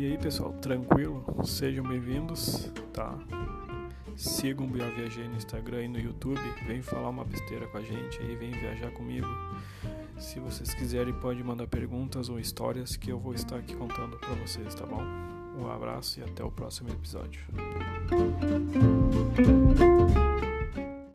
E aí pessoal, tranquilo? Sejam bem-vindos, tá? Sigam o Viajei no Instagram e no YouTube. Vem falar uma besteira com a gente aí, vem viajar comigo. Se vocês quiserem, pode mandar perguntas ou histórias que eu vou estar aqui contando para vocês, tá bom? Um abraço e até o próximo episódio.